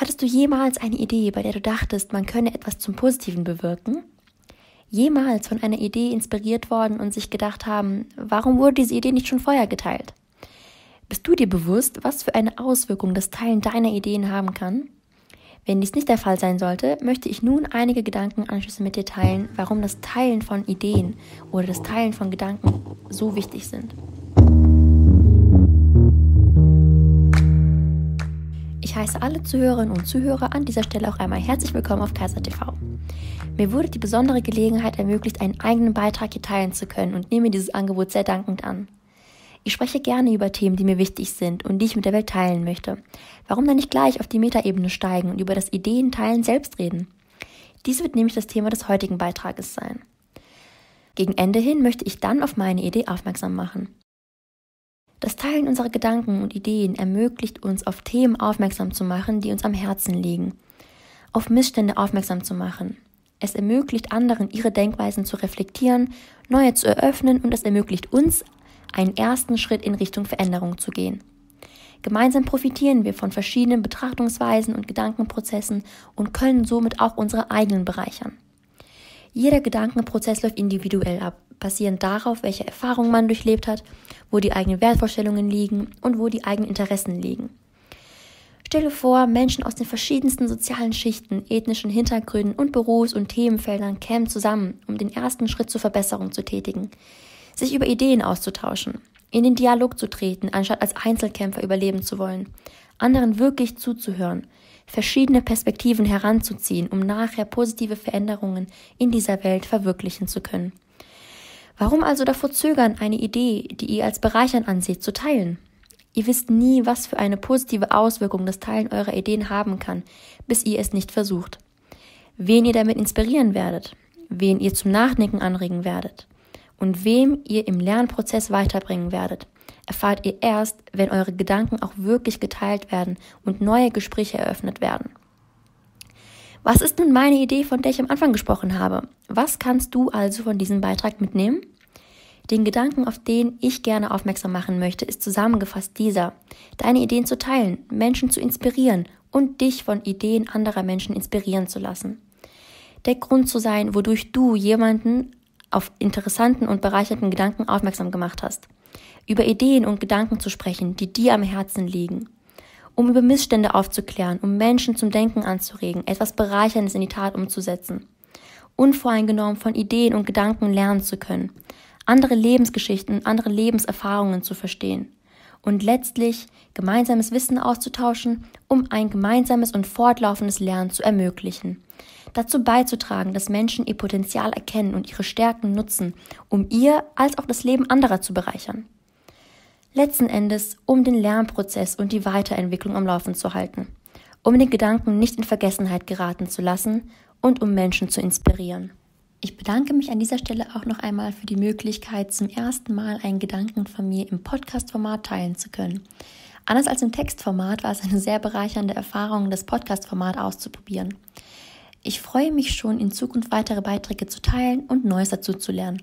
Hattest du jemals eine Idee, bei der du dachtest, man könne etwas zum Positiven bewirken? Jemals von einer Idee inspiriert worden und sich gedacht haben, warum wurde diese Idee nicht schon vorher geteilt? Bist du dir bewusst, was für eine Auswirkung das Teilen deiner Ideen haben kann? Wenn dies nicht der Fall sein sollte, möchte ich nun einige Gedankenanschlüsse mit dir teilen, warum das Teilen von Ideen oder das Teilen von Gedanken so wichtig sind. Ich heiße alle Zuhörerinnen und Zuhörer an dieser Stelle auch einmal herzlich willkommen auf Kaiser TV. Mir wurde die besondere Gelegenheit ermöglicht, einen eigenen Beitrag hier teilen zu können und nehme dieses Angebot sehr dankend an. Ich spreche gerne über Themen, die mir wichtig sind und die ich mit der Welt teilen möchte. Warum dann nicht gleich auf die Metaebene steigen und über das Ideenteilen selbst reden? Dies wird nämlich das Thema des heutigen Beitrages sein. Gegen Ende hin möchte ich dann auf meine Idee aufmerksam machen. Das Teilen unserer Gedanken und Ideen ermöglicht uns, auf Themen aufmerksam zu machen, die uns am Herzen liegen, auf Missstände aufmerksam zu machen. Es ermöglicht anderen, ihre Denkweisen zu reflektieren, neue zu eröffnen und es ermöglicht uns, einen ersten Schritt in Richtung Veränderung zu gehen. Gemeinsam profitieren wir von verschiedenen Betrachtungsweisen und Gedankenprozessen und können somit auch unsere eigenen bereichern. Jeder Gedankenprozess läuft individuell ab, basierend darauf, welche Erfahrungen man durchlebt hat, wo die eigenen Wertvorstellungen liegen und wo die eigenen Interessen liegen. Stelle vor, Menschen aus den verschiedensten sozialen Schichten, ethnischen Hintergründen und Berufs- und Themenfeldern kämen zusammen, um den ersten Schritt zur Verbesserung zu tätigen, sich über Ideen auszutauschen, in den Dialog zu treten, anstatt als Einzelkämpfer überleben zu wollen, anderen wirklich zuzuhören, verschiedene Perspektiven heranzuziehen, um nachher positive Veränderungen in dieser Welt verwirklichen zu können. Warum also davor zögern, eine Idee, die ihr als bereichernd anseht, zu teilen? Ihr wisst nie, was für eine positive Auswirkung das Teilen eurer Ideen haben kann, bis ihr es nicht versucht. Wen ihr damit inspirieren werdet, wen ihr zum Nachdenken anregen werdet und wem ihr im Lernprozess weiterbringen werdet, erfahrt ihr erst, wenn eure Gedanken auch wirklich geteilt werden und neue Gespräche eröffnet werden. Was ist nun meine Idee, von der ich am Anfang gesprochen habe? Was kannst du also von diesem Beitrag mitnehmen? Den Gedanken, auf den ich gerne aufmerksam machen möchte, ist zusammengefasst dieser. Deine Ideen zu teilen, Menschen zu inspirieren und dich von Ideen anderer Menschen inspirieren zu lassen. Der Grund zu sein, wodurch du jemanden auf interessanten und bereicherten Gedanken aufmerksam gemacht hast. Über Ideen und Gedanken zu sprechen, die dir am Herzen liegen. Um über Missstände aufzuklären, um Menschen zum Denken anzuregen, etwas Bereicherndes in die Tat umzusetzen. Unvoreingenommen von Ideen und Gedanken lernen zu können. Andere Lebensgeschichten und andere Lebenserfahrungen zu verstehen. Und letztlich gemeinsames Wissen auszutauschen, um ein gemeinsames und fortlaufendes Lernen zu ermöglichen dazu beizutragen, dass Menschen ihr Potenzial erkennen und ihre Stärken nutzen, um ihr als auch das Leben anderer zu bereichern. Letzten Endes, um den Lernprozess und die Weiterentwicklung am Laufen zu halten, um den Gedanken nicht in Vergessenheit geraten zu lassen und um Menschen zu inspirieren. Ich bedanke mich an dieser Stelle auch noch einmal für die Möglichkeit, zum ersten Mal einen Gedanken von mir im Podcast-Format teilen zu können. Anders als im Textformat war es eine sehr bereichernde Erfahrung, das Podcast-Format auszuprobieren. Ich freue mich schon, in Zukunft weitere Beiträge zu teilen und Neues dazu zu lernen.